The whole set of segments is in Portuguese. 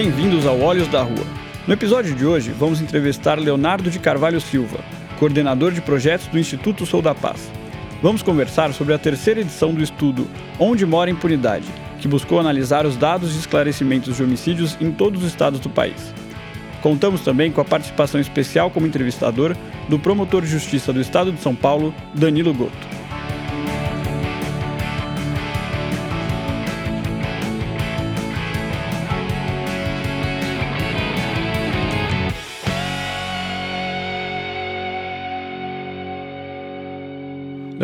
Bem-vindos ao Olhos da Rua. No episódio de hoje, vamos entrevistar Leonardo de Carvalho Silva, coordenador de projetos do Instituto Sou da Paz. Vamos conversar sobre a terceira edição do estudo Onde Mora a Impunidade, que buscou analisar os dados de esclarecimentos de homicídios em todos os estados do país. Contamos também com a participação especial como entrevistador do promotor de justiça do Estado de São Paulo, Danilo Goto.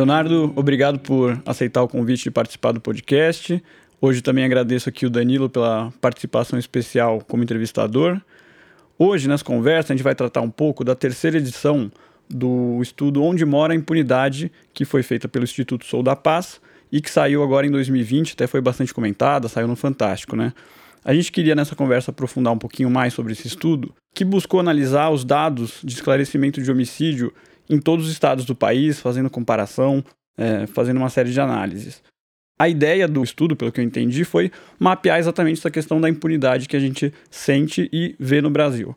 Leonardo, obrigado por aceitar o convite de participar do podcast. Hoje também agradeço aqui o Danilo pela participação especial como entrevistador. Hoje, nessa conversa, a gente vai tratar um pouco da terceira edição do estudo Onde Mora a Impunidade, que foi feita pelo Instituto Sou da Paz e que saiu agora em 2020, até foi bastante comentada, saiu no Fantástico, né? A gente queria nessa conversa aprofundar um pouquinho mais sobre esse estudo, que buscou analisar os dados de esclarecimento de homicídio em todos os estados do país, fazendo comparação, é, fazendo uma série de análises. A ideia do estudo, pelo que eu entendi, foi mapear exatamente essa questão da impunidade que a gente sente e vê no Brasil.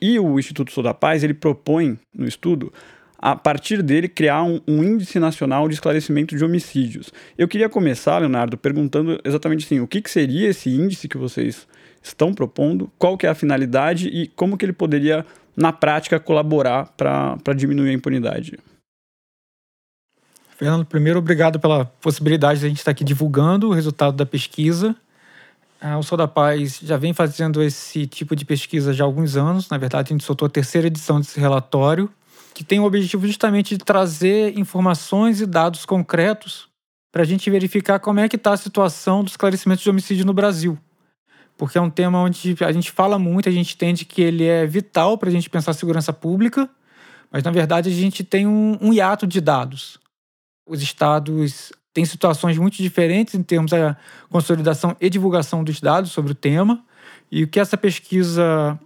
E o Instituto Sou da Paz, ele propõe no estudo, a partir dele, criar um, um, índice nacional de esclarecimento de homicídios. Eu queria começar, Leonardo, perguntando exatamente assim, o que, que seria esse índice que vocês estão propondo, qual que é a finalidade e como que ele poderia na prática, colaborar para diminuir a impunidade. Fernando, primeiro, obrigado pela possibilidade de a gente estar aqui divulgando o resultado da pesquisa. O Sol da Paz já vem fazendo esse tipo de pesquisa já há alguns anos. Na verdade, a gente soltou a terceira edição desse relatório, que tem o objetivo justamente de trazer informações e dados concretos para a gente verificar como é que está a situação do esclarecimento de homicídio no Brasil porque é um tema onde a gente fala muito, a gente entende que ele é vital para a gente pensar segurança pública, mas na verdade a gente tem um, um hiato de dados. Os estados têm situações muito diferentes em termos da consolidação e divulgação dos dados sobre o tema, e o que essa pesquisa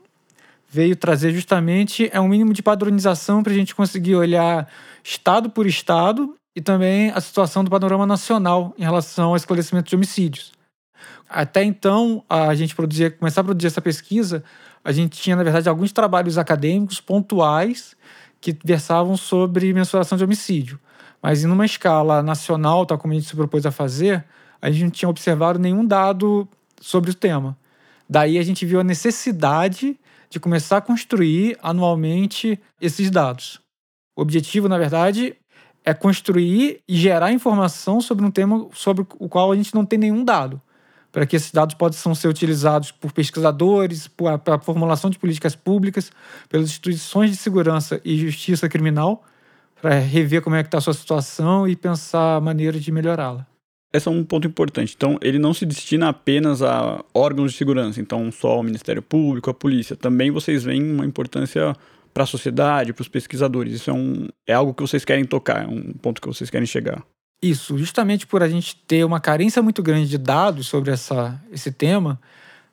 veio trazer justamente é um mínimo de padronização para a gente conseguir olhar estado por estado e também a situação do panorama nacional em relação ao esclarecimento de homicídios. Até então, a gente produzia, começar a produzir essa pesquisa, a gente tinha, na verdade, alguns trabalhos acadêmicos pontuais que versavam sobre mensuração de homicídio. Mas em uma escala nacional, tal como a gente se propôs a fazer, a gente não tinha observado nenhum dado sobre o tema. Daí a gente viu a necessidade de começar a construir anualmente esses dados. O objetivo, na verdade, é construir e gerar informação sobre um tema sobre o qual a gente não tem nenhum dado para que esses dados possam ser utilizados por pesquisadores, para a formulação de políticas públicas, pelas instituições de segurança e justiça criminal, para rever como é que está a sua situação e pensar maneiras de melhorá-la. Esse é um ponto importante. Então, ele não se destina apenas a órgãos de segurança, então só ao Ministério Público, a polícia. Também vocês veem uma importância para a sociedade, para os pesquisadores. Isso é, um, é algo que vocês querem tocar, é um ponto que vocês querem chegar. Isso, justamente por a gente ter uma carência muito grande de dados sobre essa, esse tema,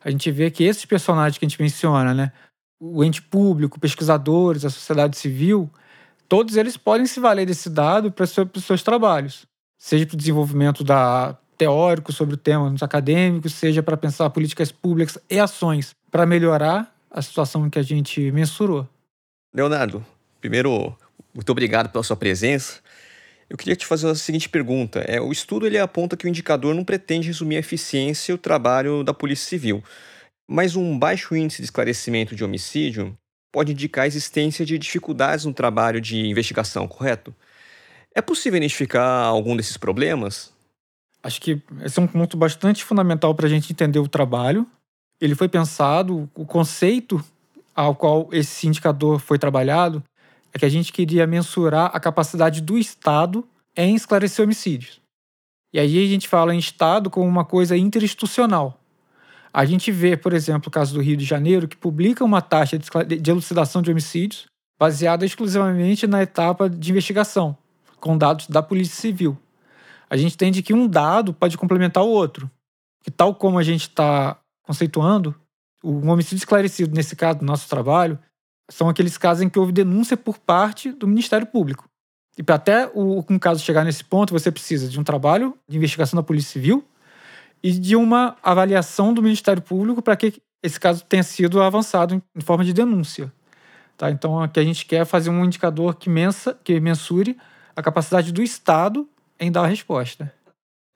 a gente vê que esses personagens que a gente menciona, né, o ente público, pesquisadores, a sociedade civil, todos eles podem se valer desse dado para os seus trabalhos, seja para o desenvolvimento da teórico sobre o tema nos acadêmicos, seja para pensar políticas públicas e ações para melhorar a situação que a gente mensurou. Leonardo, primeiro, muito obrigado pela sua presença. Eu queria te fazer a seguinte pergunta. É, o estudo ele aponta que o indicador não pretende resumir a eficiência e o trabalho da Polícia Civil, mas um baixo índice de esclarecimento de homicídio pode indicar a existência de dificuldades no trabalho de investigação, correto? É possível identificar algum desses problemas? Acho que esse é um ponto bastante fundamental para a gente entender o trabalho. Ele foi pensado, o conceito ao qual esse indicador foi trabalhado é que a gente queria mensurar a capacidade do Estado em esclarecer homicídios. E aí a gente fala em Estado como uma coisa interinstitucional. A gente vê, por exemplo, o caso do Rio de Janeiro, que publica uma taxa de elucidação de homicídios baseada exclusivamente na etapa de investigação, com dados da Polícia Civil. A gente entende que um dado pode complementar o outro. Que tal como a gente está conceituando, o homicídio esclarecido, nesse caso do nosso trabalho, são aqueles casos em que houve denúncia por parte do Ministério Público. E para até o, um caso chegar nesse ponto, você precisa de um trabalho de investigação da Polícia Civil e de uma avaliação do Ministério Público para que esse caso tenha sido avançado em forma de denúncia. Tá? Então, aqui a gente quer fazer um indicador que, mensa, que mensure a capacidade do Estado em dar a resposta.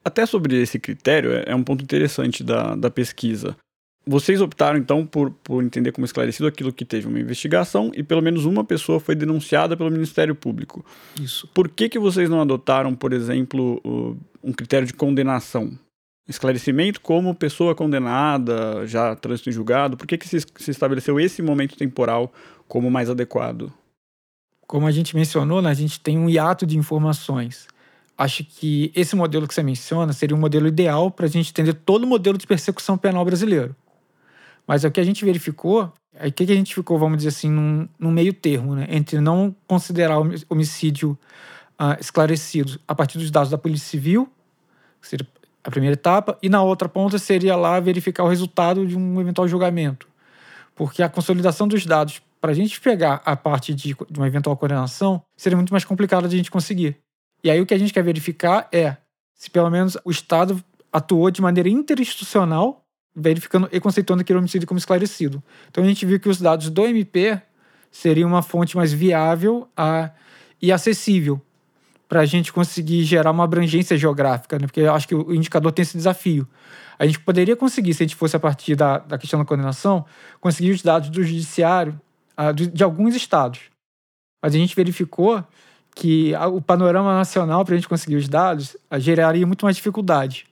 Até sobre esse critério, é, é um ponto interessante da, da pesquisa. Vocês optaram, então, por, por entender como esclarecido aquilo que teve uma investigação e pelo menos uma pessoa foi denunciada pelo Ministério Público. Isso. Por que, que vocês não adotaram, por exemplo, um critério de condenação? Esclarecimento como pessoa condenada, já trânsito em julgado. Por que, que se, se estabeleceu esse momento temporal como mais adequado? Como a gente mencionou, né, a gente tem um hiato de informações acho que esse modelo que você menciona seria um modelo ideal para a gente entender todo o modelo de persecução penal brasileiro. Mas o que a gente verificou, é que a gente ficou, vamos dizer assim, num, num meio termo, né? entre não considerar o homicídio uh, esclarecido a partir dos dados da Polícia Civil, que seria a primeira etapa, e na outra ponta seria lá verificar o resultado de um eventual julgamento. Porque a consolidação dos dados, para a gente pegar a parte de, de uma eventual condenação, seria muito mais complicado de a gente conseguir. E aí o que a gente quer verificar é se pelo menos o Estado atuou de maneira interinstitucional, verificando e conceituando aquele homicídio como esclarecido. Então a gente viu que os dados do MP seriam uma fonte mais viável a, e acessível para a gente conseguir gerar uma abrangência geográfica, né? porque eu acho que o indicador tem esse desafio. A gente poderia conseguir, se a gente fosse a partir da, da questão da condenação, conseguir os dados do judiciário uh, de, de alguns estados. Mas a gente verificou que o panorama nacional, para a gente conseguir os dados, geraria muito mais dificuldade.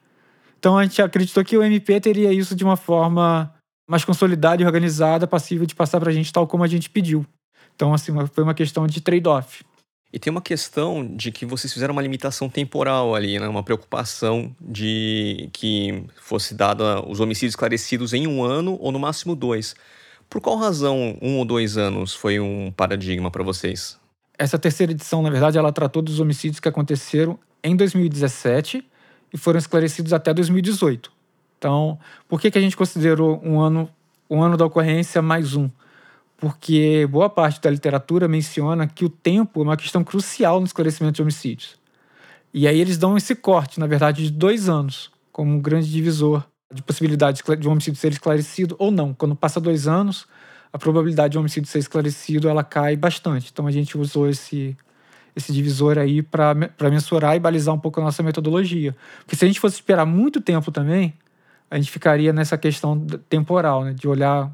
Então a gente acreditou que o MP teria isso de uma forma mais consolidada e organizada, passível de passar para a gente tal como a gente pediu. Então, assim, foi uma questão de trade-off. E tem uma questão de que vocês fizeram uma limitação temporal ali, né? uma preocupação de que fosse dada os homicídios esclarecidos em um ano ou no máximo dois. Por qual razão um ou dois anos foi um paradigma para vocês? Essa terceira edição, na verdade, ela tratou dos homicídios que aconteceram em 2017 e foram esclarecidos até 2018. Então, por que, que a gente considerou um ano, um ano da ocorrência mais um? Porque boa parte da literatura menciona que o tempo é uma questão crucial no esclarecimento de homicídios. E aí eles dão esse corte, na verdade, de dois anos, como um grande divisor de possibilidade de um homicídio ser esclarecido ou não. Quando passa dois anos, a probabilidade de um homicídio ser esclarecido ela cai bastante. Então a gente usou esse, esse divisor aí para mensurar e balizar um pouco a nossa metodologia. Porque se a gente fosse esperar muito tempo também, a gente ficaria nessa questão temporal, né, de olhar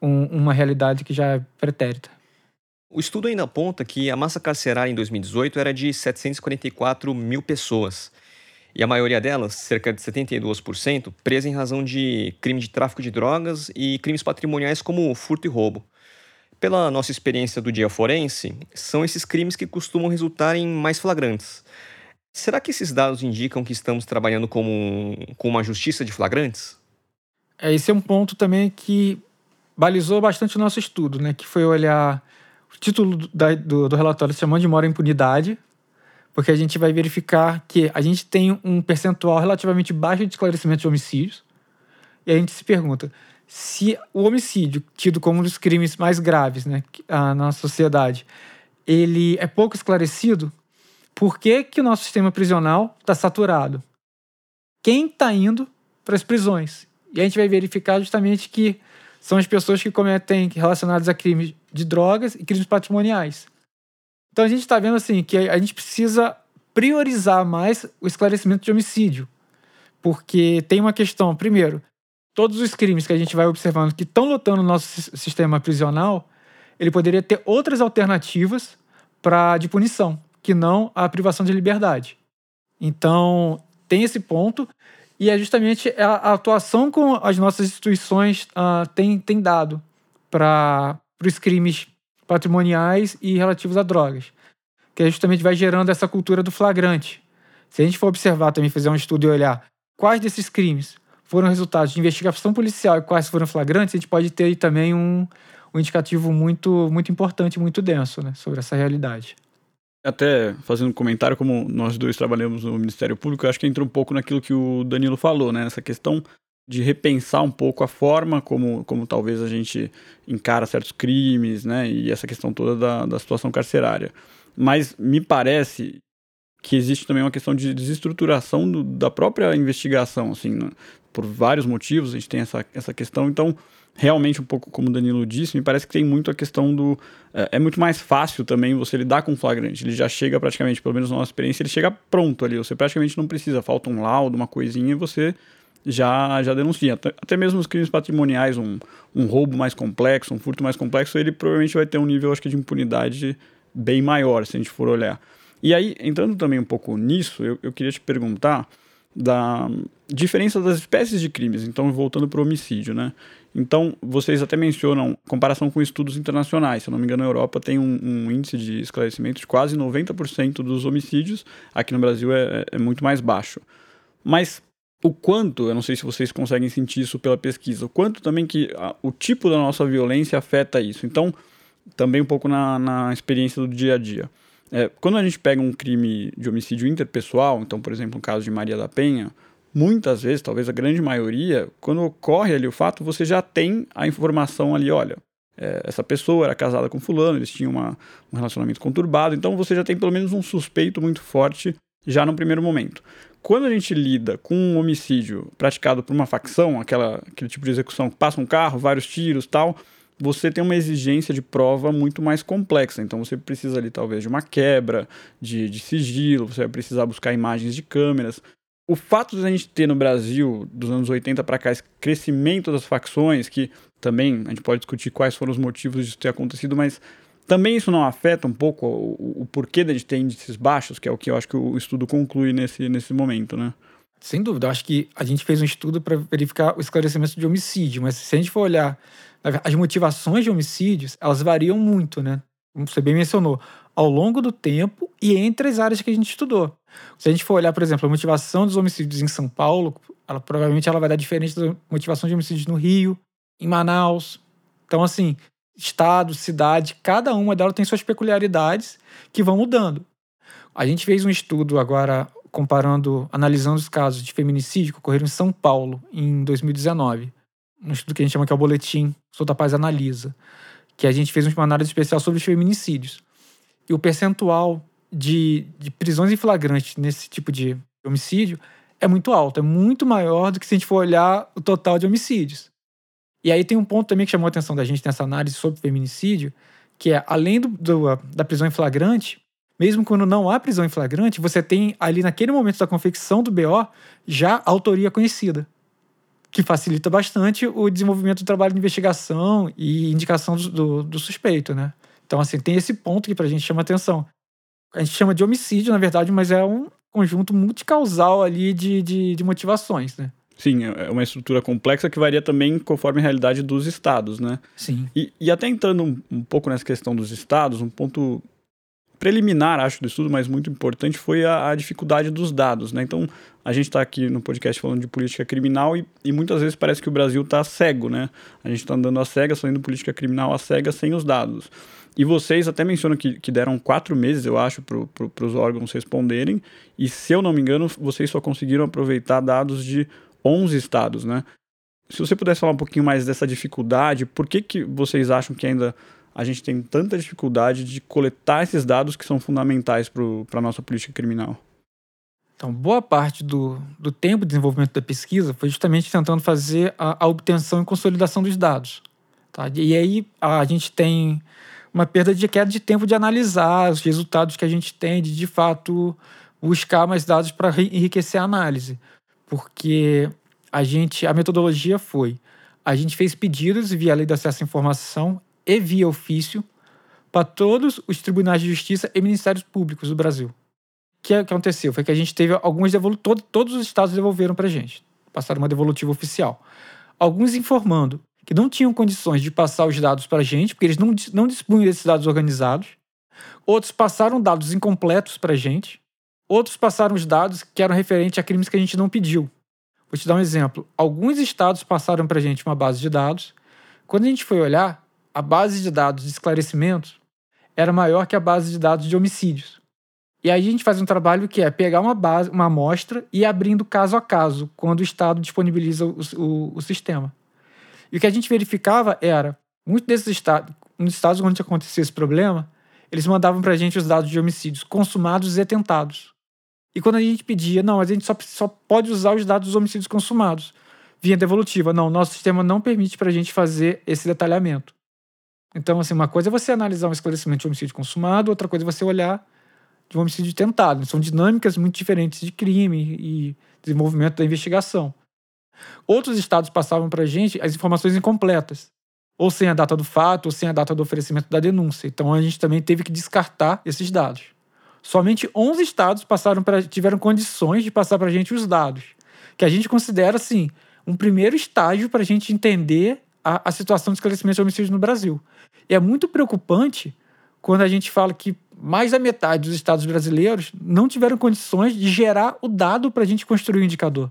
um, uma realidade que já é pretérita. O estudo ainda aponta que a massa carcerária em 2018 era de 744 mil pessoas e a maioria delas, cerca de 72%, presa em razão de crime de tráfico de drogas e crimes patrimoniais como furto e roubo. Pela nossa experiência do dia forense, são esses crimes que costumam resultar em mais flagrantes. Será que esses dados indicam que estamos trabalhando com, um, com uma justiça de flagrantes? É, esse é um ponto também que balizou bastante o nosso estudo, né? que foi olhar o título do, do, do relatório se chamando de Mora Impunidade, porque a gente vai verificar que a gente tem um percentual relativamente baixo de esclarecimento de homicídios, e a gente se pergunta se o homicídio, tido como um dos crimes mais graves né, na sociedade, ele é pouco esclarecido, por que, que o nosso sistema prisional está saturado? Quem está indo para as prisões? E a gente vai verificar justamente que são as pessoas que cometem relacionados a crimes de drogas e crimes patrimoniais. Então a gente está vendo assim que a gente precisa priorizar mais o esclarecimento de homicídio. Porque tem uma questão, primeiro, todos os crimes que a gente vai observando que estão lotando o nosso sistema prisional, ele poderia ter outras alternativas para de punição, que não a privação de liberdade. Então, tem esse ponto, e é justamente a, a atuação com as nossas instituições uh, tem, tem dado para os crimes patrimoniais e relativos a drogas, que justamente vai gerando essa cultura do flagrante. Se a gente for observar também, fazer um estudo e olhar quais desses crimes foram resultados de investigação policial e quais foram flagrantes, a gente pode ter aí também um, um indicativo muito, muito importante, muito denso né, sobre essa realidade. Até fazendo um comentário, como nós dois trabalhamos no Ministério Público, eu acho que entra um pouco naquilo que o Danilo falou, né? Nessa questão de repensar um pouco a forma como, como talvez a gente encara certos crimes, né? E essa questão toda da, da situação carcerária. Mas me parece que existe também uma questão de desestruturação do, da própria investigação, assim, né? Por vários motivos, a gente tem essa, essa questão. Então, realmente, um pouco como o Danilo disse, me parece que tem muito a questão do. É, é, muito mais fácil também você lidar com o flagrante. Ele já chega praticamente, pelo menos na nossa experiência, ele chega pronto ali. Você praticamente não precisa, falta um laudo, uma coisinha e você já, já denuncia. Até, até mesmo os crimes patrimoniais, um, um roubo mais complexo, um furto mais complexo, ele provavelmente vai ter um nível, acho que, de impunidade bem maior, se a gente for olhar. E aí, entrando também um pouco nisso, eu, eu queria te perguntar da diferença das espécies de crimes. Então, voltando para o homicídio, né? Então, vocês até mencionam comparação com estudos internacionais. Se eu não me engano, a Europa tem um, um índice de esclarecimento de quase 90% dos homicídios. Aqui no Brasil é, é muito mais baixo. Mas o quanto, eu não sei se vocês conseguem sentir isso pela pesquisa, o quanto também que a, o tipo da nossa violência afeta isso. Então, também um pouco na, na experiência do dia a dia. É, quando a gente pega um crime de homicídio interpessoal, então, por exemplo, no caso de Maria da Penha, muitas vezes, talvez a grande maioria, quando ocorre ali o fato, você já tem a informação ali, olha, é, essa pessoa era casada com fulano, eles tinham uma, um relacionamento conturbado, então você já tem pelo menos um suspeito muito forte já no primeiro momento. Quando a gente lida com um homicídio praticado por uma facção, aquela, aquele tipo de execução que passa um carro, vários tiros tal, você tem uma exigência de prova muito mais complexa. Então você precisa ali talvez de uma quebra de, de sigilo, você vai precisar buscar imagens de câmeras. O fato de a gente ter no Brasil, dos anos 80 para cá, esse crescimento das facções, que também a gente pode discutir quais foram os motivos disso ter acontecido, mas também isso não afeta um pouco o, o porquê de a gente ter índices baixos, que é o que eu acho que o estudo conclui nesse, nesse momento, né? Sem dúvida, acho que a gente fez um estudo para verificar o esclarecimento de homicídio, mas se a gente for olhar as motivações de homicídios, elas variam muito, né? Como você bem mencionou, ao longo do tempo e entre as áreas que a gente estudou. Se a gente for olhar, por exemplo, a motivação dos homicídios em São Paulo, ela provavelmente ela vai dar diferente da motivação de homicídios no Rio, em Manaus. Então, assim, estado, cidade, cada uma delas tem suas peculiaridades que vão mudando. A gente fez um estudo agora comparando, analisando os casos de feminicídio que ocorreram em São Paulo em 2019 um estudo que a gente chama que é o Boletim Sou Paz Analisa, que a gente fez uma análise especial sobre os feminicídios. E o percentual de, de prisões em flagrante nesse tipo de homicídio é muito alto, é muito maior do que se a gente for olhar o total de homicídios. E aí tem um ponto também que chamou a atenção da gente nessa análise sobre feminicídio, que é, além do, do, da prisão em flagrante, mesmo quando não há prisão em flagrante, você tem ali naquele momento da confecção do BO já autoria conhecida que facilita bastante o desenvolvimento do trabalho de investigação e indicação do, do, do suspeito, né? Então, assim, tem esse ponto que pra gente chama atenção. A gente chama de homicídio, na verdade, mas é um conjunto multicausal ali de, de, de motivações, né? Sim, é, é uma estrutura complexa que varia também conforme a realidade dos estados, né? Sim. E, e até entrando um, um pouco nessa questão dos estados, um ponto preliminar, acho, do estudo, mas muito importante, foi a, a dificuldade dos dados. Né? Então, a gente está aqui no podcast falando de política criminal e, e muitas vezes parece que o Brasil está cego, né? A gente está andando a cegas, falando de política criminal a cegas, sem os dados. E vocês até mencionam que, que deram quatro meses, eu acho, para os órgãos responderem. E se eu não me engano, vocês só conseguiram aproveitar dados de 11 estados, né? Se você pudesse falar um pouquinho mais dessa dificuldade, por que, que vocês acham que ainda a gente tem tanta dificuldade de coletar esses dados que são fundamentais para a nossa política criminal? Então, boa parte do, do tempo de desenvolvimento da pesquisa foi justamente tentando fazer a, a obtenção e consolidação dos dados. Tá? E aí a gente tem uma perda de queda de tempo de analisar os resultados que a gente tem, de de fato buscar mais dados para enriquecer a análise. Porque a gente, a metodologia foi, a gente fez pedidos via lei de acesso à informação e via ofício para todos os tribunais de justiça e ministérios públicos do Brasil. Que aconteceu? Foi que a gente teve alguns devolutivos, todo, todos os estados devolveram para a gente, passaram uma devolutiva oficial. Alguns informando que não tinham condições de passar os dados para a gente, porque eles não, não dispunham desses dados organizados. Outros passaram dados incompletos para a gente. Outros passaram os dados que eram referentes a crimes que a gente não pediu. Vou te dar um exemplo. Alguns estados passaram para a gente uma base de dados. Quando a gente foi olhar, a base de dados de esclarecimentos era maior que a base de dados de homicídios. E aí a gente faz um trabalho que é pegar uma, base, uma amostra e ir abrindo caso a caso, quando o Estado disponibiliza o, o, o sistema. E o que a gente verificava era, muitos desses estados, nos estados onde acontecia esse problema, eles mandavam para a gente os dados de homicídios consumados e tentados. E quando a gente pedia, não, a gente só, só pode usar os dados dos homicídios consumados. vinha devolutiva. Não, nosso sistema não permite para a gente fazer esse detalhamento. Então, assim, uma coisa é você analisar um esclarecimento de homicídio consumado, outra coisa é você olhar de um homicídio tentado. São dinâmicas muito diferentes de crime e desenvolvimento da investigação. Outros estados passavam para a gente as informações incompletas, ou sem a data do fato, ou sem a data do oferecimento da denúncia. Então, a gente também teve que descartar esses dados. Somente 11 estados passaram pra, tiveram condições de passar para a gente os dados, que a gente considera, assim, um primeiro estágio para a gente entender a, a situação de esclarecimento de homicídio no Brasil. E é muito preocupante quando a gente fala que mais da metade dos estados brasileiros não tiveram condições de gerar o dado para a gente construir o um indicador.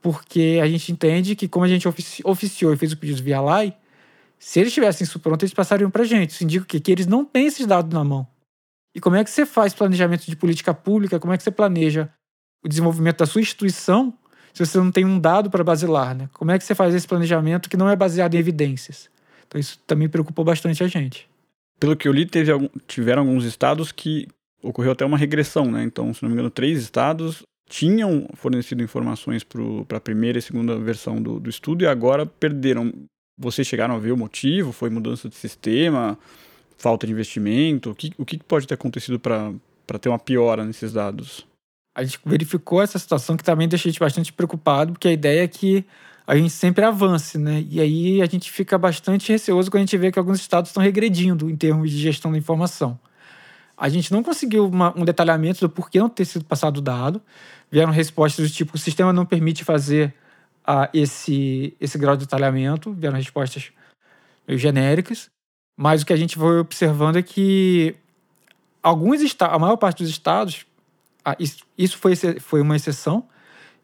Porque a gente entende que, como a gente ofici oficiou e fez o pedido via LAI, se eles tivessem isso pronto, eles passariam para a gente. Isso indica que, eles não têm esses dados na mão. E como é que você faz planejamento de política pública? Como é que você planeja o desenvolvimento da sua instituição se você não tem um dado para basilar? Né? Como é que você faz esse planejamento que não é baseado em evidências? Então isso também preocupou bastante a gente. Pelo que eu li, teve algum, tiveram alguns estados que ocorreu até uma regressão, né? Então, se não me engano, três estados tinham fornecido informações para a primeira e segunda versão do, do estudo e agora perderam. Vocês chegaram a ver o motivo? Foi mudança de sistema? Falta de investimento? O que, o que pode ter acontecido para ter uma piora nesses dados? A gente verificou essa situação que também deixa a gente bastante preocupado, porque a ideia é que a gente sempre avance, né? E aí a gente fica bastante receoso quando a gente vê que alguns estados estão regredindo em termos de gestão da informação. A gente não conseguiu uma, um detalhamento do porquê não ter sido passado o dado. Vieram respostas do tipo: o sistema não permite fazer uh, esse, esse grau de detalhamento. Vieram respostas meio genéricas. Mas o que a gente foi observando é que alguns a maior parte dos estados, isso, isso foi, foi uma exceção,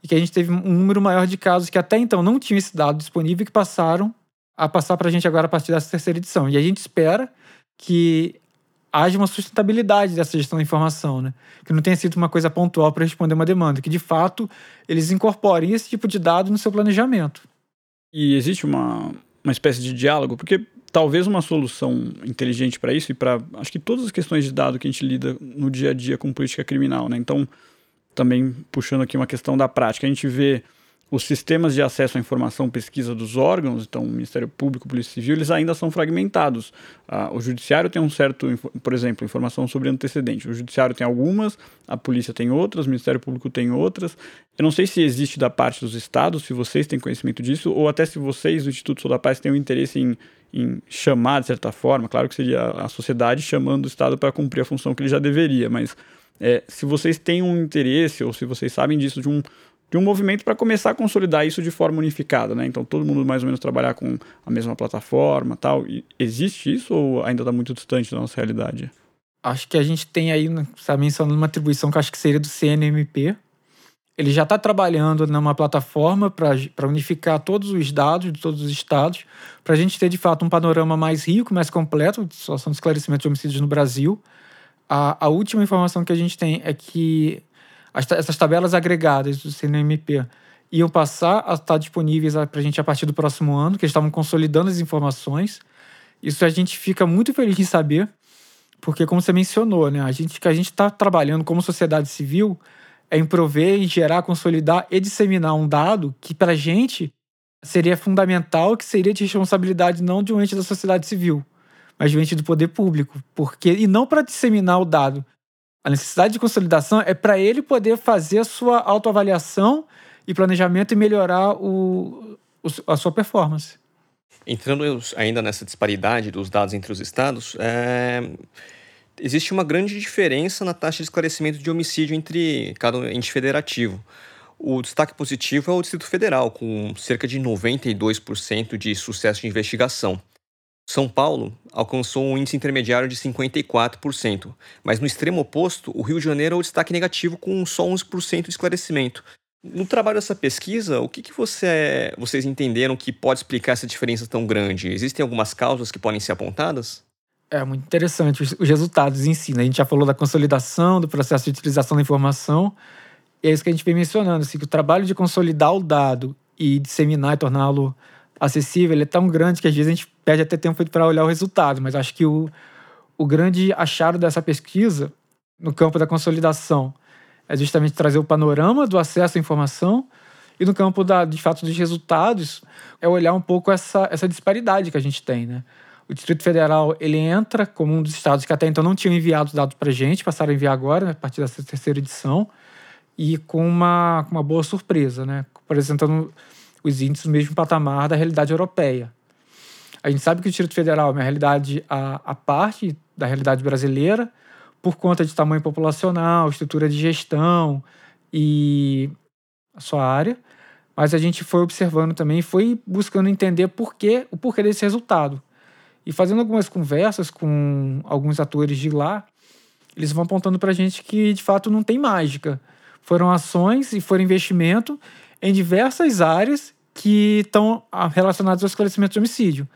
e que a gente teve um número maior de casos que até então não tinham esse dado disponível e que passaram a passar para a gente agora a partir dessa terceira edição. E a gente espera que haja uma sustentabilidade dessa gestão da informação, né? Que não tenha sido uma coisa pontual para responder uma demanda, que de fato eles incorporem esse tipo de dado no seu planejamento. E existe uma, uma espécie de diálogo, porque talvez uma solução inteligente para isso e para acho que todas as questões de dado que a gente lida no dia a dia com política criminal, né? Então, também puxando aqui uma questão da prática, a gente vê os sistemas de acesso à informação pesquisa dos órgãos, então Ministério Público, Polícia Civil, eles ainda são fragmentados. Ah, o Judiciário tem um certo, por exemplo, informação sobre antecedente. O Judiciário tem algumas, a Polícia tem outras, o Ministério Público tem outras. Eu não sei se existe da parte dos estados, se vocês têm conhecimento disso, ou até se vocês, o Instituto Sou da Paz, têm um interesse em, em chamar, de certa forma, claro que seria a sociedade chamando o Estado para cumprir a função que ele já deveria, mas é, se vocês têm um interesse ou se vocês sabem disso de um, de um movimento para começar a consolidar isso de forma unificada, né? Então todo mundo mais ou menos trabalhar com a mesma plataforma, tal. E existe isso ou ainda está muito distante da nossa realidade? Acho que a gente tem aí, está mencionando uma atribuição que acho que seria do CNMP. Ele já está trabalhando numa plataforma para unificar todos os dados de todos os estados, para a gente ter de fato um panorama mais rico, mais completo de situação de esclarecimento de homicídios no Brasil a, a última informação que a gente tem é que as, essas tabelas agregadas do CNMP iam passar a estar disponíveis para a gente a partir do próximo ano, que eles estavam consolidando as informações. Isso a gente fica muito feliz em saber, porque como você mencionou, né, a gente que a gente está trabalhando como sociedade civil é em prover, em gerar, consolidar e disseminar um dado que para a gente seria fundamental, que seria de responsabilidade não de um ente da sociedade civil, mas diante do poder público. Porque, e não para disseminar o dado. A necessidade de consolidação é para ele poder fazer a sua autoavaliação e planejamento e melhorar o, a sua performance. Entrando ainda nessa disparidade dos dados entre os estados, é... existe uma grande diferença na taxa de esclarecimento de homicídio entre cada ente federativo. O destaque positivo é o Distrito Federal, com cerca de 92% de sucesso de investigação. São Paulo alcançou um índice intermediário de 54%, mas no extremo oposto, o Rio de Janeiro é o destaque negativo com só 11% de esclarecimento. No trabalho dessa pesquisa, o que, que você, vocês entenderam que pode explicar essa diferença tão grande? Existem algumas causas que podem ser apontadas? É muito interessante os, resultados em si. Né? A gente já falou da consolidação, do processo de utilização da informação, e é isso que a gente vem mencionando, assim, que o trabalho de consolidar o dado e disseminar e torná-lo acessível, ele é tão grande que às vezes a gente perde até tempo para olhar o resultado, mas acho que o, o grande achado dessa pesquisa no campo da consolidação é justamente trazer o panorama do acesso à informação E no campo, da, de fato, dos resultados, é olhar um pouco essa, essa disparidade que a gente tem, né? O Distrito Federal ele entra como um dos estados que até então não tinham enviado dados para a gente, passaram a enviar agora, né, a partir dessa terceira edição, e com uma, uma boa surpresa, né? apresentando os índices no mesmo patamar da realidade europeia. A gente sabe que o Distrito Federal é uma realidade à, à parte da realidade brasileira, por conta de tamanho populacional, estrutura de gestão e a sua área, mas a gente foi observando também, foi buscando entender por quê, o porquê desse resultado. E fazendo algumas conversas com alguns atores de lá, eles vão apontando para a gente que de fato não tem mágica. Foram ações e foram investimento em diversas áreas que estão ah, relacionadas ao esclarecimento de homicídio.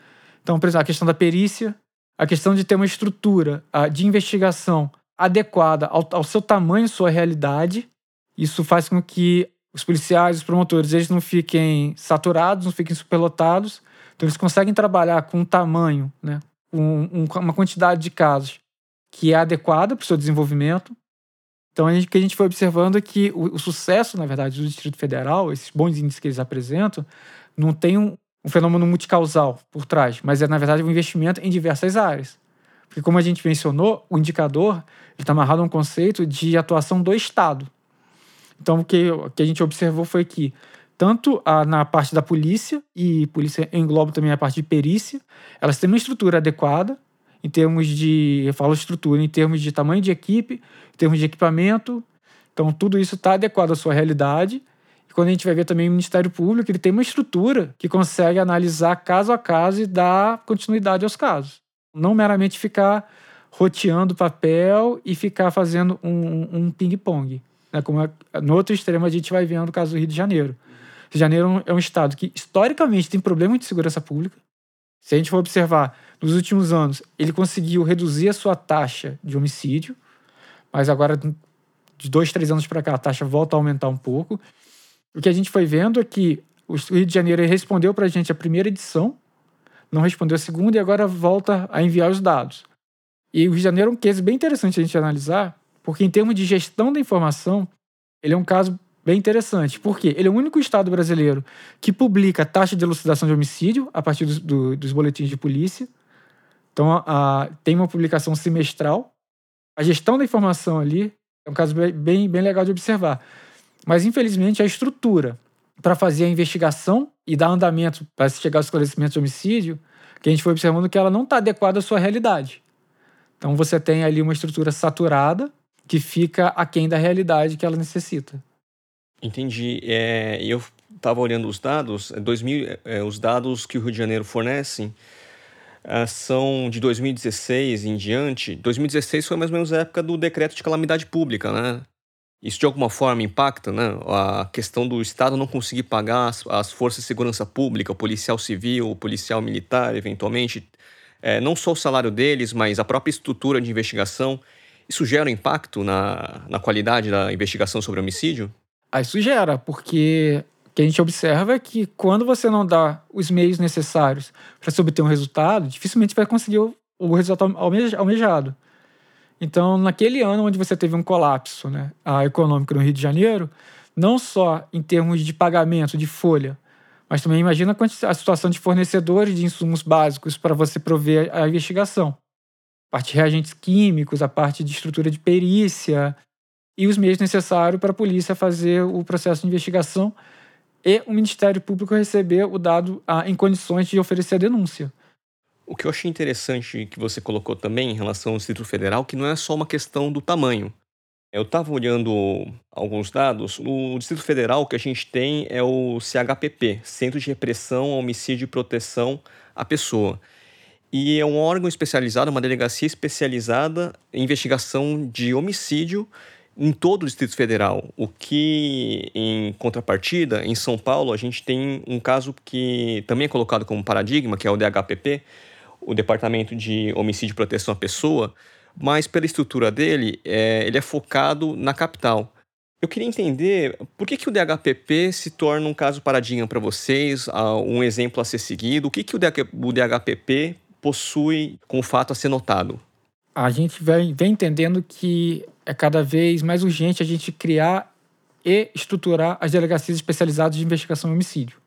Então, por exemplo, a questão da perícia, a questão de ter uma estrutura ah, de investigação adequada ao, ao seu tamanho, sua realidade. Isso faz com que os policiais, os promotores, eles não fiquem saturados, não fiquem superlotados. Então, eles conseguem trabalhar com um tamanho, né, com um, uma quantidade de casos que é adequada para o seu desenvolvimento. Então, o que a gente foi observando é que o, o, sucesso, na verdade, do Distrito Federal, esses bons índices que eles apresentam, não tem um, um fenômeno multicausal por trás, mas é, na verdade, um investimento em diversas áreas. Porque, como a gente mencionou, o indicador está amarrado a um conceito de atuação do Estado. Então, o que, o que a gente observou foi que, tanto a, na parte da polícia, e polícia engloba também a parte de perícia, elas têm uma estrutura adequada, em termos de. Eu falo estrutura, em termos de tamanho de equipe, em termos de equipamento. Então, tudo isso está adequado à sua realidade quando a gente vai ver também o Ministério Público, ele tem uma estrutura que consegue analisar caso a caso e dar continuidade aos casos. Não meramente ficar roteando papel e ficar fazendo um, um ping-pong. Né? Como é, no outro extremo a gente vai vendo o caso do Rio de Janeiro. Rio de Janeiro é um estado que historicamente tem problemas de segurança pública. Se a gente for observar, nos últimos anos, ele conseguiu reduzir a sua taxa de homicídio, mas agora, de dois, três anos para cá, a taxa volta a aumentar um pouco. O que a gente foi vendo é que o Rio de Janeiro respondeu para a gente a primeira edição, não respondeu a segunda e agora volta a enviar os dados. E o Rio de Janeiro é um caso bem interessante a gente analisar, porque em termos de gestão da informação, ele é um caso bem interessante. Por quê? Ele é o único estado brasileiro que publica a taxa de elucidação de homicídio a partir do, do, dos boletins de polícia. Então, a, tem uma publicação semestral. A gestão da informação ali é um caso bem, bem legal de observar. Mas, infelizmente, a estrutura para fazer a investigação e dar andamento para chegar ao esclarecimento de homicídio, que a gente foi observando que ela não está adequada à sua realidade. Então, você tem ali uma estrutura saturada que fica aquém da realidade que ela necessita. Entendi. É, eu estava olhando os dados, 2000, é, os dados que o Rio de Janeiro fornece é, são de 2016 em diante. 2016 foi mais ou menos a época do decreto de calamidade pública, né? Isso de alguma forma impacta, né? A questão do Estado não conseguir pagar as, as forças de segurança pública, o policial civil, o policial militar, eventualmente, é, não só o salário deles, mas a própria estrutura de investigação. Isso gera impacto na, na qualidade da investigação sobre homicídio? Ah, isso gera, porque o que a gente observa é que quando você não dá os meios necessários para se obter um resultado, dificilmente vai conseguir o, o resultado almejado. Então, naquele ano onde você teve um colapso né, econômico no Rio de Janeiro, não só em termos de pagamento de folha, mas também imagina a situação de fornecedores de insumos básicos para você prover a investigação. A parte de reagentes químicos, a parte de estrutura de perícia e os meios necessários para a polícia fazer o processo de investigação e o Ministério Público receber o dado ah, em condições de oferecer a denúncia. O que eu achei interessante que você colocou também em relação ao Distrito Federal, que não é só uma questão do tamanho. Eu estava olhando alguns dados. O Distrito Federal que a gente tem é o CHPP, Centro de Repressão, Homicídio e Proteção à Pessoa. E é um órgão especializado, uma delegacia especializada em investigação de homicídio em todo o Distrito Federal. O que, em contrapartida, em São Paulo, a gente tem um caso que também é colocado como paradigma, que é o DHPP, o Departamento de Homicídio e Proteção à Pessoa, mas pela estrutura dele, é, ele é focado na capital. Eu queria entender por que, que o DHPP se torna um caso paradigma para vocês, um exemplo a ser seguido, o que, que o DHPP possui com o fato a ser notado? A gente vem entendendo que é cada vez mais urgente a gente criar e estruturar as delegacias especializadas de investigação e homicídio.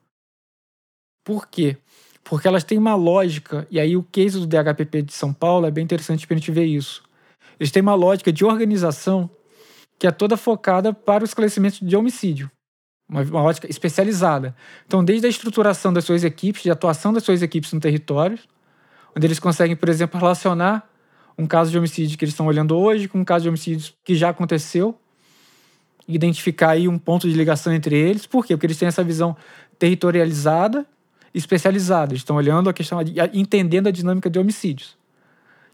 Por quê? Porque elas têm uma lógica, e aí o case do DHPP de São Paulo é bem interessante para a gente ver isso. Eles têm uma lógica de organização que é toda focada para o esclarecimento de homicídio. Uma, uma especializada. Então, desde a estruturação das suas equipes, de atuação das suas equipes no território, onde eles conseguem, por exemplo, relacionar um caso de homicídio que eles estão olhando hoje com um caso de homicídio que já aconteceu, identificar aí um ponto de ligação entre eles. Por quê? Porque eles têm essa visão territorializada especializada. Eles estão olhando a questão, entendendo a dinâmica de homicídios.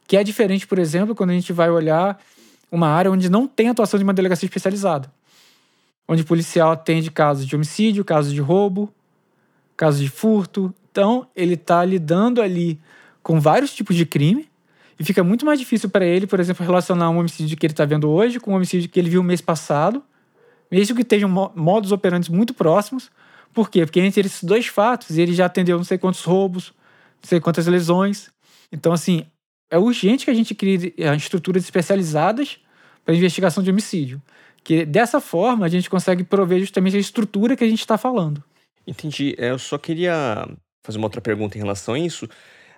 Que é diferente, por exemplo, quando a gente vai olhar uma área onde não tem atuação de uma delegacia especializada. Onde o policial atende casos de homicídio, casos de roubo, casos de furto. Então, ele está lidando ali com vários tipos de crime e fica muito mais difícil para ele, por exemplo, relacionar um homicídio que ele está vendo hoje com um homicídio que ele viu mês passado, mesmo que tenham modos operantes muito próximos. Por quê? Porque entre esses dois fatos, ele já atendeu não sei quantos roubos, não sei quantas lesões. Então, assim, é urgente que a gente crie estruturas especializadas para investigação de homicídio. Que dessa forma a gente consegue prover justamente a estrutura que a gente está falando. Entendi. É, eu só queria fazer uma outra pergunta em relação a isso.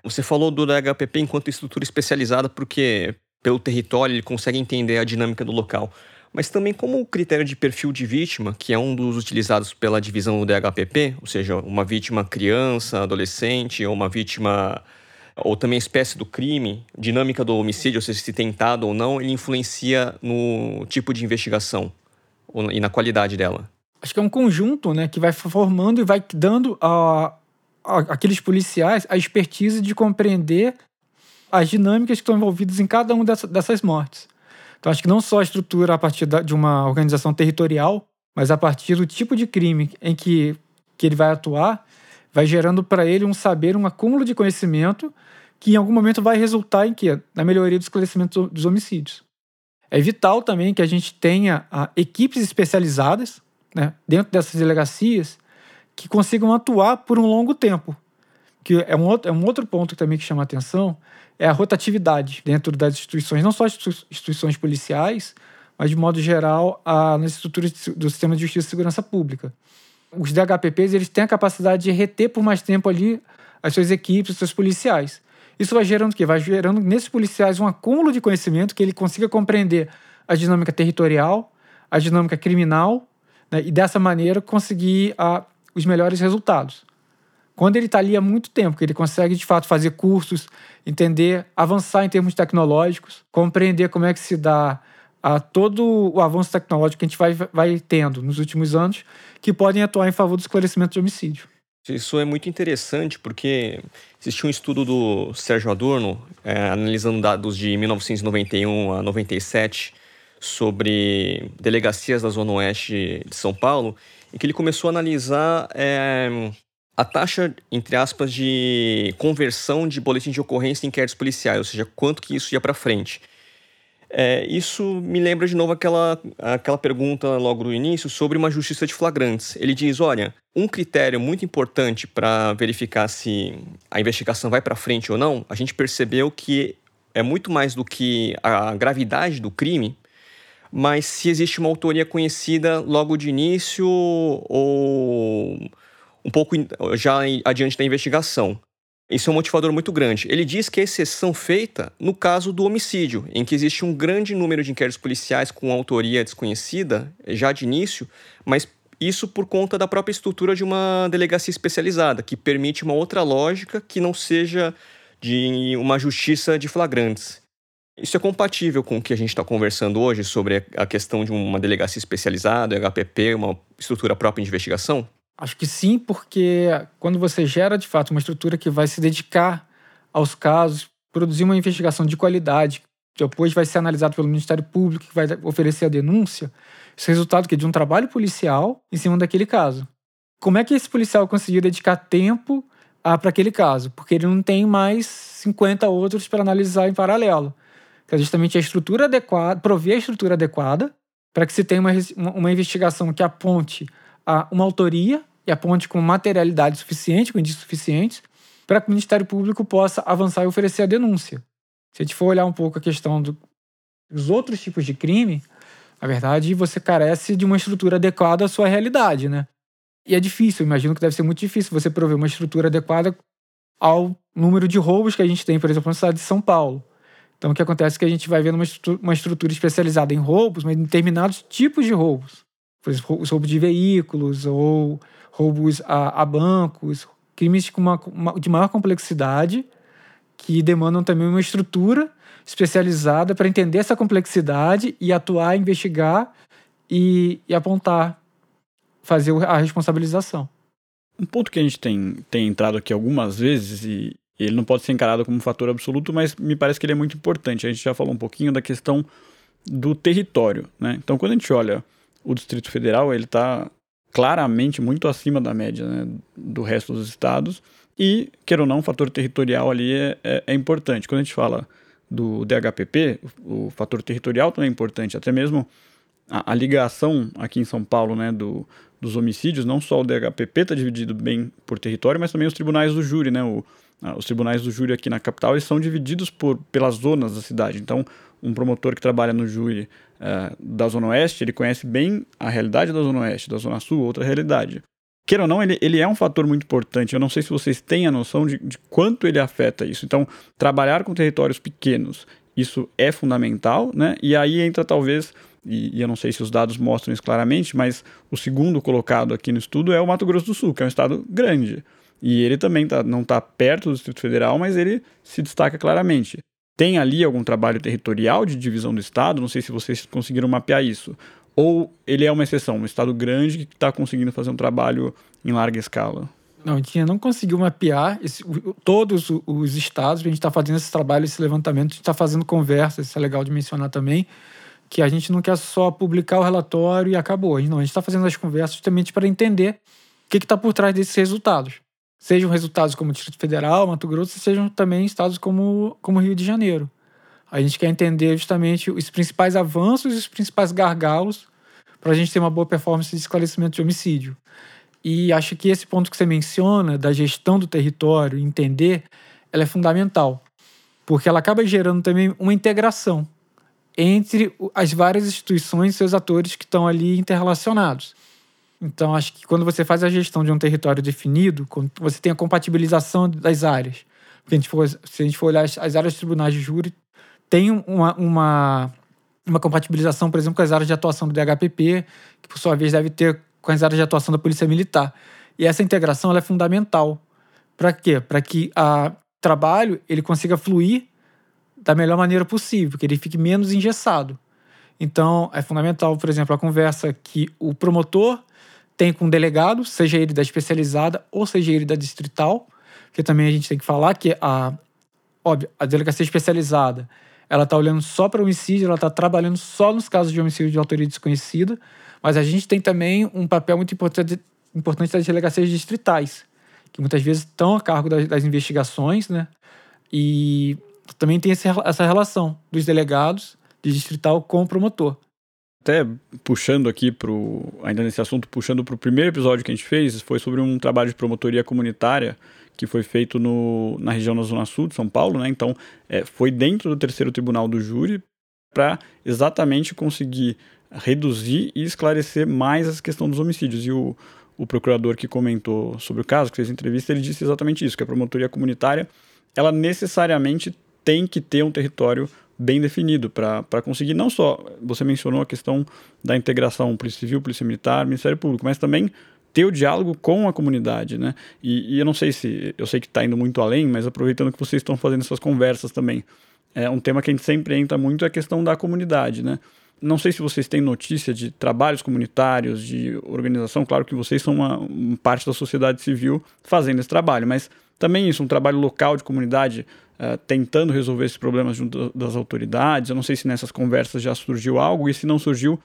Você falou do HPP enquanto estrutura especializada porque pelo território ele consegue entender a dinâmica do local. Mas também como o critério de perfil de vítima, que é um dos utilizados pela divisão do DHPP, ou seja, uma vítima criança, adolescente ou uma vítima ou também espécie do crime, dinâmica do homicídio, ou seja, se tentado ou não, ele influencia no tipo de investigação e na qualidade dela. Acho que é um conjunto, né, que vai formando e vai dando a aqueles policiais a expertise de compreender as dinâmicas que estão envolvidas em cada uma dessa, dessas mortes. Então, acho que não só a estrutura a partir da, de uma organização territorial, mas a partir do tipo de crime em que, que ele vai atuar, vai gerando para ele um saber, um acúmulo de conhecimento que em algum momento vai resultar em quê? Na melhoria do esclarecimento dos homicídios. É vital também que a gente tenha ah, equipes especializadas né, dentro dessas delegacias que consigam atuar por um longo tempo. Que é um outro, é um outro ponto também que chama a atenção, é a rotatividade dentro das instituições, não só instituições policiais, mas de modo geral a, nas estruturas do sistema de justiça e segurança pública os DHPPs eles têm a capacidade de reter por mais tempo ali as suas equipes, os seus policiais. Isso vai gerando o quê? Vai gerando nesses policiais um acúmulo de conhecimento que ele consiga compreender a dinâmica territorial, a dinâmica criminal, né? e dessa maneira conseguir a, os melhores resultados. Quando ele está ali há muito tempo, que ele consegue de fato fazer cursos, entender, avançar em termos tecnológicos, compreender como é que se dá a todo o avanço tecnológico que a gente vai, vai tendo nos últimos anos, que podem atuar em favor do esclarecimento de homicídio. Isso é muito interessante porque existiu um estudo do Sérgio Adorno, é, analisando dados de 1991 a 97, sobre delegacias da Zona Oeste de São Paulo, em que ele começou a analisar é, a taxa, entre aspas, de conversão de boletim de ocorrência em inquéritos policiais, ou seja, quanto que isso ia para frente. É, isso me lembra de novo aquela, aquela pergunta logo no início sobre uma justiça de flagrantes. Ele diz: olha, um critério muito importante para verificar se a investigação vai para frente ou não, a gente percebeu que é muito mais do que a gravidade do crime, mas se existe uma autoria conhecida logo de início ou um pouco já adiante da investigação. Isso é um motivador muito grande. Ele diz que a exceção feita no caso do homicídio, em que existe um grande número de inquéritos policiais com autoria desconhecida já de início, mas isso por conta da própria estrutura de uma delegacia especializada, que permite uma outra lógica que não seja de uma justiça de flagrantes. Isso é compatível com o que a gente está conversando hoje sobre a questão de uma delegacia especializada, HPP, uma estrutura própria de investigação? Acho que sim, porque quando você gera de fato uma estrutura que vai se dedicar aos casos, produzir uma investigação de qualidade, que depois vai ser analisado pelo Ministério Público, que vai oferecer a denúncia, esse resultado que é de um trabalho policial em cima daquele caso. Como é que esse policial conseguiu dedicar tempo para aquele caso? Porque ele não tem mais 50 outros para analisar em paralelo. Então, justamente a estrutura adequada, prover a estrutura adequada para que se tenha uma, uma investigação que aponte a uma autoria e aponte com materialidade suficiente, com indícios suficientes, para que o Ministério Público possa avançar e oferecer a denúncia. Se a gente for olhar um pouco a questão do, dos outros tipos de crime, Na verdade, você carece de uma estrutura adequada à sua realidade, né? E é difícil, imagino que deve ser muito difícil você prover uma estrutura adequada ao número de roubos que a gente tem, por exemplo, na cidade de São Paulo. Então, o que acontece é que a gente vai vendo uma estrutura, uma estrutura especializada em roubos, mas em determinados tipos de roubos. Por exemplo, os roubos de veículos ou roubos a, a bancos, crimes com uma, uma, de maior complexidade que demandam também uma estrutura especializada para entender essa complexidade e atuar, investigar e, e apontar, fazer a responsabilização. Um ponto que a gente tem, tem entrado aqui algumas vezes, e ele não pode ser encarado como um fator absoluto, mas me parece que ele é muito importante. A gente já falou um pouquinho da questão do território. Né? Então, quando a gente olha o Distrito Federal, ele está claramente muito acima da média né, do resto dos estados. E, queira ou não, o fator territorial ali é, é, é importante. Quando a gente fala do DHPP, o, o, fator territorial também é importante, até mesmo a, a ligação aqui em São Paulo né, do, dos homicídios, não só o DHPP está dividido bem por território, mas também os tribunais do júri, né, o, os tribunais do júri aqui na capital, eles são divididos por, pelas zonas da cidade. Então, um promotor que trabalha no júri uh, da Zona Oeste, ele conhece bem a realidade da Zona Oeste, da Zona Sul, outra realidade. Queira ou não, ele, ele é um fator muito importante. Eu não sei se vocês têm a noção de, de quanto ele afeta isso. Então, trabalhar com territórios pequenos, isso é fundamental, né? E aí entra talvez, e, eu não sei se os dados mostram isso claramente, mas o segundo colocado aqui no estudo é o Mato Grosso do Sul, que é um estado grande. E ele também tá, não está perto do Distrito Federal, mas ele se destaca claramente. Tem ali algum trabalho territorial de divisão do Estado? Não sei se vocês conseguiram mapear isso. Ou ele é uma exceção, um Estado grande que está conseguindo fazer um trabalho em larga escala? Não, a gente não conseguiu mapear esse, todos os estados. A gente está fazendo esse trabalho, esse levantamento, a gente está fazendo conversas, isso é legal de mencionar também, que a gente não quer só publicar o relatório e acabou. Não, a gente está fazendo as conversas justamente para entender o que está por trás desses resultados sejam resultados como o Distrito Federal, Mato Grosso, sejam também estados como, como Rio de Janeiro. A gente quer entender justamente os principais avanços e os principais gargalos para a gente ter uma boa performance de esclarecimento de homicídio. E acho que esse ponto que você menciona, da gestão do território, entender, ela é fundamental, porque ela acaba gerando também uma integração entre as várias instituições e seus atores que estão ali interrelacionados. Então, acho que quando você faz a gestão de um território definido, você tem a compatibilização das áreas. Porque a gente for, se a gente for olhar as, as áreas de tribunais de júri, tem uma, uma, uma compatibilização, por exemplo, com as áreas de atuação do DHPP, que por sua vez deve ter com as áreas de atuação da Polícia Militar. E essa integração é fundamental. Para quê? Para que o trabalho ele consiga fluir da melhor maneira possível, que ele fique menos engessado. Então, é fundamental, por exemplo, a conversa que o promotor tem com o delegado, seja ele da especializada ou seja ele da distrital, que também a gente tem que falar que a, óbvio, a delegacia especializada ela está olhando só para homicídio, ela está trabalhando só nos casos de homicídio de autoria desconhecida, mas a gente tem também um papel muito importante, importante das delegacias distritais, que muitas vezes estão a cargo das, das investigações, né? E também tem essa relação dos delegados de distrital com o promotor até puxando aqui pro, ainda nesse assunto, puxando para o primeiro episódio que a gente fez, foi sobre um trabalho de promotoria comunitária que foi feito no, na região da Zona Sul de São Paulo, né? Então, é, foi dentro do terceiro tribunal do júri para exatamente conseguir reduzir e esclarecer mais essa questão dos homicídios. E o, o procurador que comentou sobre o caso, que fez entrevista, ele disse exatamente isso, que a promotoria comunitária, ela necessariamente tem que ter um território bem definido para conseguir não só, você mencionou a questão da integração Polícia Civil, Polícia Militar, Ministério Público, mas também ter o diálogo com a comunidade, né? E, e eu não sei se, eu sei que está indo muito além, mas aproveitando que vocês estão fazendo essas conversas também, é um tema que a gente sempre entra muito é a questão da comunidade, né? Não sei se vocês têm notícia de trabalhos comunitários, de organização, claro que vocês são uma, uma parte da sociedade civil fazendo esse trabalho, mas também isso, um trabalho local de comunidade, uh, tentando resolver esses problemas junto das autoridades. Eu não sei se nessas conversas já surgiu algo, e se não surgiu,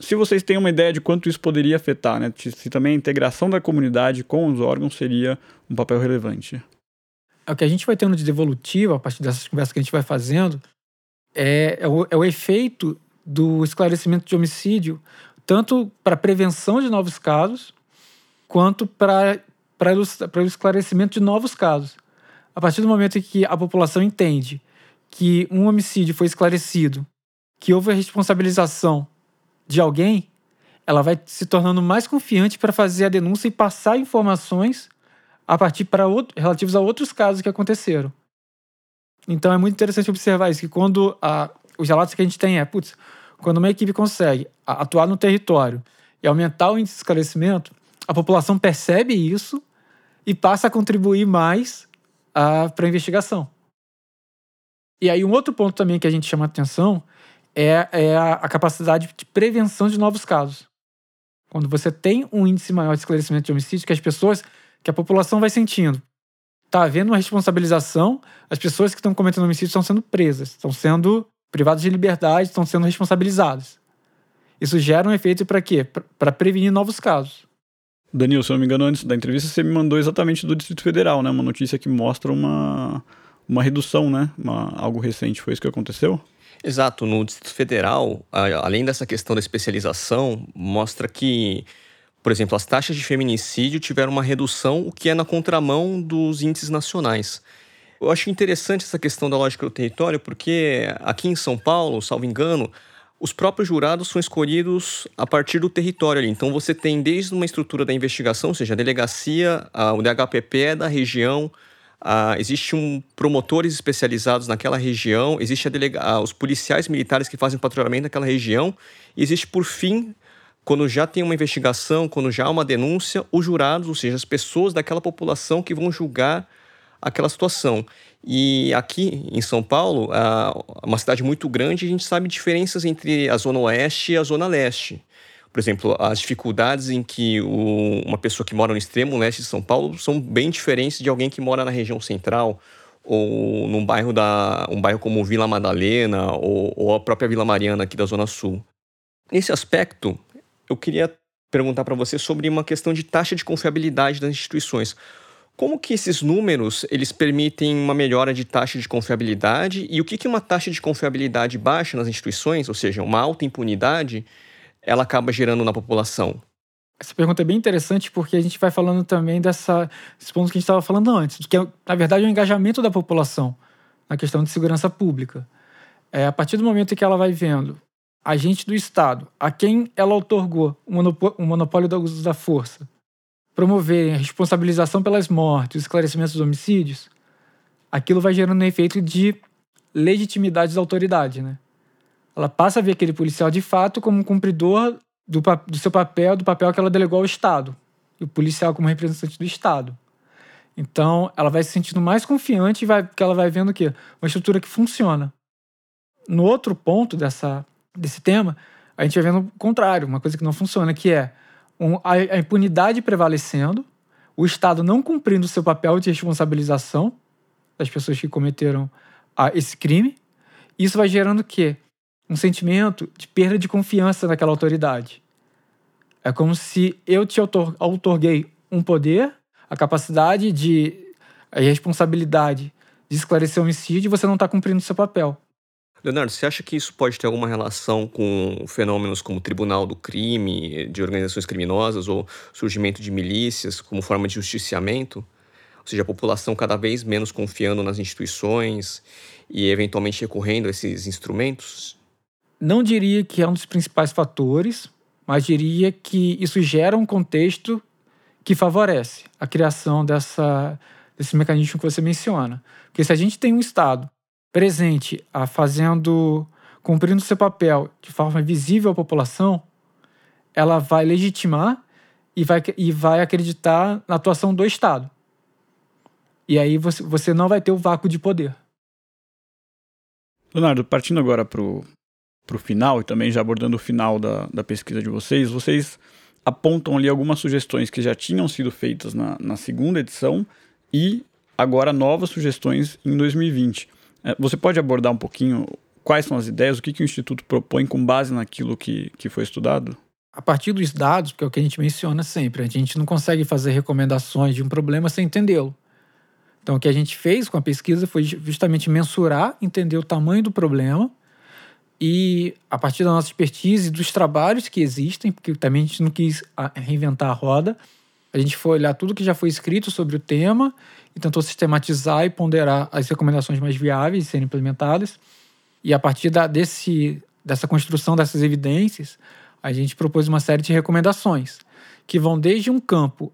se vocês têm uma ideia de quanto isso poderia afetar, né? Se também a integração da comunidade com os órgãos seria um papel relevante. É o que a gente vai tendo de devolutivo a partir dessas conversas que a gente vai fazendo é, é, o, é o efeito do esclarecimento de homicídio, tanto para prevenção de novos casos, quanto para o esclarecimento de novos casos. A partir do momento em que a população entende que um homicídio foi esclarecido, que houve a responsabilização de alguém, ela vai se tornando mais confiante para fazer a denúncia e passar informações a partir para relativos a outros casos que aconteceram. Então é muito interessante observar isso, que quando a, os relatos que a gente tem é, putz, quando uma equipe consegue atuar no território e aumentar o índice de esclarecimento, a população percebe isso e passa a contribuir mais para investigação. E aí, um outro ponto também que a gente chama atenção é, é a, a, capacidade de prevenção de novos casos. Quando você tem um índice maior de esclarecimento de homicídio, que as pessoas, que a população vai sentindo, está havendo uma responsabilização, as pessoas que estão cometendo homicídio estão sendo presas, estão sendo privadas de liberdade, estão sendo responsabilizadas. Isso gera um efeito para quê? Para prevenir novos casos. Danilo, se eu não me engano, antes da entrevista você me mandou exatamente do Distrito Federal, né? Uma notícia que mostra uma, uma redução, né? Uma, algo recente. Foi isso que aconteceu? Exato. No Distrito Federal, além dessa questão da especialização, mostra que, por exemplo, as taxas de feminicídio tiveram uma redução, o que é na contramão dos índices nacionais. Eu acho interessante essa questão da lógica do território, porque aqui em São Paulo, salvo engano, os próprios jurados são escolhidos a partir do território ali. Então você tem desde uma estrutura da investigação, ou seja, a delegacia, a, o DHPP é da região, existe um promotores especializados naquela região, existe delega, os policiais militares que fazem patrulhamento naquela região, e existe por fim quando já tem uma investigação, quando já há uma denúncia, os jurados, ou seja, as pessoas daquela população que vão julgar aquela situação. E aqui em São Paulo, uma cidade muito grande, a gente sabe diferenças entre a Zona Oeste e a Zona Leste. Por exemplo, as dificuldades em que o, uma pessoa que mora no extremo leste de São Paulo são bem diferentes de alguém que mora na região central ou num bairro da um bairro como Vila Madalena ou, ou a própria Vila Mariana aqui da Zona Sul. Nesse aspecto, eu queria perguntar para você sobre uma questão de taxa de confiabilidade das instituições. Como que esses números eles permitem uma melhora de taxa de confiabilidade e o que, que uma taxa de confiabilidade baixa nas instituições, ou seja, uma alta impunidade, ela acaba gerando na população? Essa pergunta é bem interessante porque a gente vai falando também dessa, desse ponto que a gente estava falando antes, que é, na verdade, o engajamento da população na questão de segurança pública. É, a partir do momento que ela vai vendo agente do Estado, a quem ela otorgou o monopólio do uso da força, promoverem a responsabilização pelas mortes, os esclarecimentos dos homicídios, aquilo vai gerando um efeito de legitimidade da autoridade, né? Ela passa a ver aquele policial de fato como um cumpridor do, do seu papel, do papel que ela delegou ao Estado, e o policial como representante do Estado. Então, ela vai se sentindo mais confiante e vai, porque ela vai vendo o quê? Uma estrutura que funciona. No outro ponto dessa, desse tema, a gente vai vendo o contrário, uma coisa que não funciona, que é um, a, a impunidade prevalecendo, o Estado não cumprindo o seu papel de responsabilização das pessoas que cometeram esse crime. Isso vai gerando o quê? Um sentimento de perda de confiança naquela autoridade. É como se eu te outorguei um poder, a capacidade de a responsabilidade de esclarecer o homicídio e você não está cumprindo o seu papel. Leonardo, você acha que isso pode ter alguma relação com fenômenos como tribunal do crime, de organizações criminosas ou surgimento de milícias como forma de justiciamento? Ou seja, a população cada vez menos confiando nas instituições e eventualmente recorrendo a esses instrumentos? Não diria que é um dos principais fatores, mas diria que isso gera um contexto que favorece a criação dessa, desse mecanismo que você menciona. Porque se a gente tem um Estado presente, a fazendo, cumprindo seu papel de forma visível à população, ela vai legitimar e vai, e vai acreditar na atuação do Estado. E aí você, você não vai ter o vácuo de poder. Leonardo, partindo agora para o final e também já abordando o final da, da pesquisa de vocês, vocês apontam ali algumas sugestões que já tinham sido feitas na, na segunda edição e agora novas sugestões em 2020. É, você pode abordar um pouquinho quais são as ideias, o que, que o Instituto propõe com base naquilo que, que foi estudado? A partir dos dados, que é o que a gente menciona sempre, a gente não consegue fazer recomendações de um problema sem entendê-lo. Então, o que a gente fez com a pesquisa foi justamente mensurar, entender o tamanho do problema e, a partir da nossa expertise e dos trabalhos que existem, porque também a gente não quis reinventar a roda, a gente foi olhar tudo que já foi escrito sobre o tema e tentou sistematizar e ponderar as recomendações mais viáveis de serem implementadas. E a partir da, desse, dessa construção dessas evidências, a gente propôs uma série de recomendações que vão desde um campo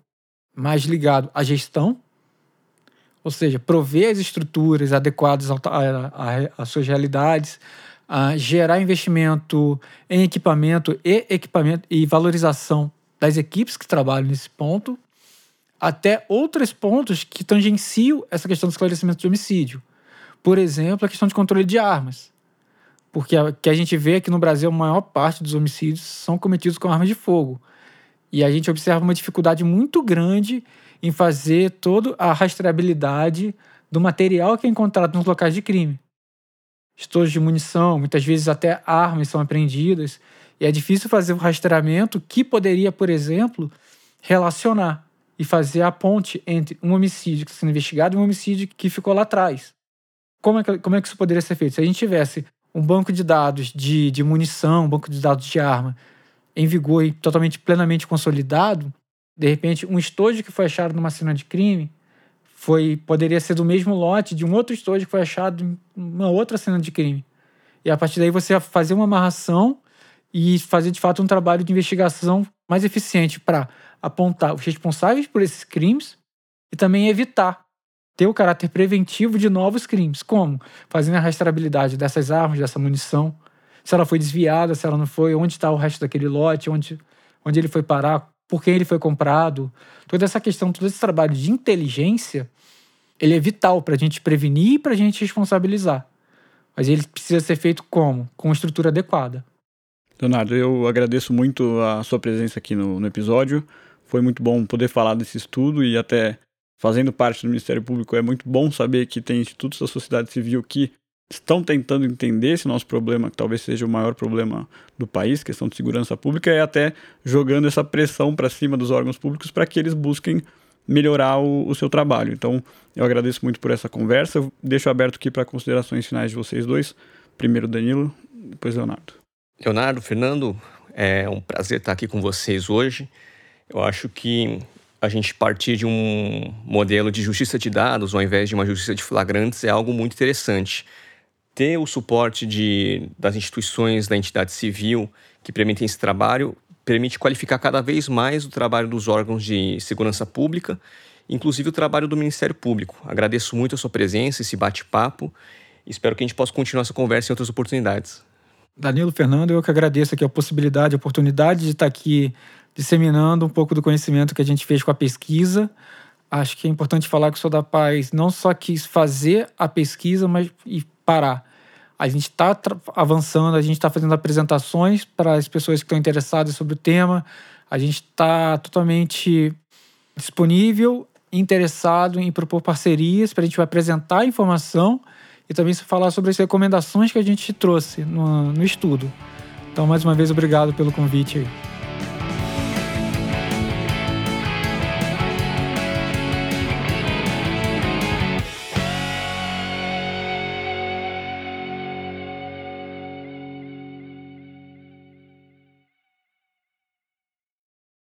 mais ligado à gestão, ou seja, prover as estruturas adequadas às suas realidades, gerar investimento em equipamento e equipamento e valorização das equipes que trabalham nesse ponto, até outros pontos que tangenciam essa questão do esclarecimento de homicídio. Por exemplo, a questão de controle de armas. Porque a, que a gente vê aqui no Brasil, a maior parte dos homicídios são cometidos com armas de fogo. E a gente observa uma dificuldade muito grande em fazer toda a rastreabilidade do material que é encontrado nos locais de crime estojos de munição, muitas vezes até armas são apreendidas, e é difícil fazer o rastreamento que poderia, por exemplo, relacionar e fazer a ponte entre um homicídio que está sendo investigado e um homicídio que ficou lá atrás. Como é que, como é que isso poderia ser feito? Se a gente tivesse um banco de dados de, de munição, um banco de dados de arma em vigor e totalmente plenamente consolidado, de repente, um estojo que foi achado numa cena de crime foi poderia ser do mesmo lote de um outro estojo que foi achado em uma outra cena de crime. E a partir daí você fazer uma amarração e fazer de fato um trabalho de investigação mais eficiente para apontar os responsáveis por esses crimes e também evitar ter o caráter preventivo de novos crimes. Como? Fazendo a rastreabilidade dessas armas, dessa munição, se ela foi desviada, se ela não foi, onde está o resto daquele lote, onde, onde ele foi parar, por quem ele foi comprado. Toda essa questão, todo esse trabalho de inteligência, ele é vital para a gente prevenir e para a gente responsabilizar. Mas ele precisa ser feito como? Com estrutura adequada. Leonardo, eu agradeço muito a sua presença aqui no, no episódio. Foi muito bom poder falar desse estudo e até fazendo parte do Ministério Público é muito bom saber que tem institutos da sociedade civil que estão tentando entender esse nosso problema, que talvez seja o maior problema do país, questão de segurança pública, e até jogando essa pressão para cima dos órgãos públicos para que eles busquem melhorar o, o, seu trabalho. Então, eu agradeço muito por essa conversa. Eu deixo aberto aqui para considerações finais de vocês dois. Primeiro Danilo, depois Leonardo. Leonardo, Fernando, é um prazer estar aqui com vocês hoje. Eu acho que a gente partir de um modelo de justiça de dados ao invés de uma justiça de flagrantes é algo muito interessante ter o suporte de, das instituições da entidade civil que permitem esse trabalho permite qualificar cada vez mais o trabalho dos órgãos de segurança pública, inclusive o trabalho do Ministério Público. Agradeço muito a sua presença, esse bate-papo. Espero que a gente possa continuar essa conversa em outras oportunidades. Danilo, Fernando, eu que agradeço aqui a possibilidade, a oportunidade de estar aqui disseminando um pouco do conhecimento que a gente fez com a pesquisa. Acho que é importante falar que o Sou da Paz não só quis fazer a pesquisa, mas e parar. A gente está avançando, a gente está fazendo apresentações para as pessoas que estão interessadas sobre o tema. A gente está totalmente disponível, interessado em propor parcerias para a gente apresentar a informação e também falar sobre as recomendações que a gente trouxe no, no estudo. Então, mais uma vez, obrigado pelo convite aí.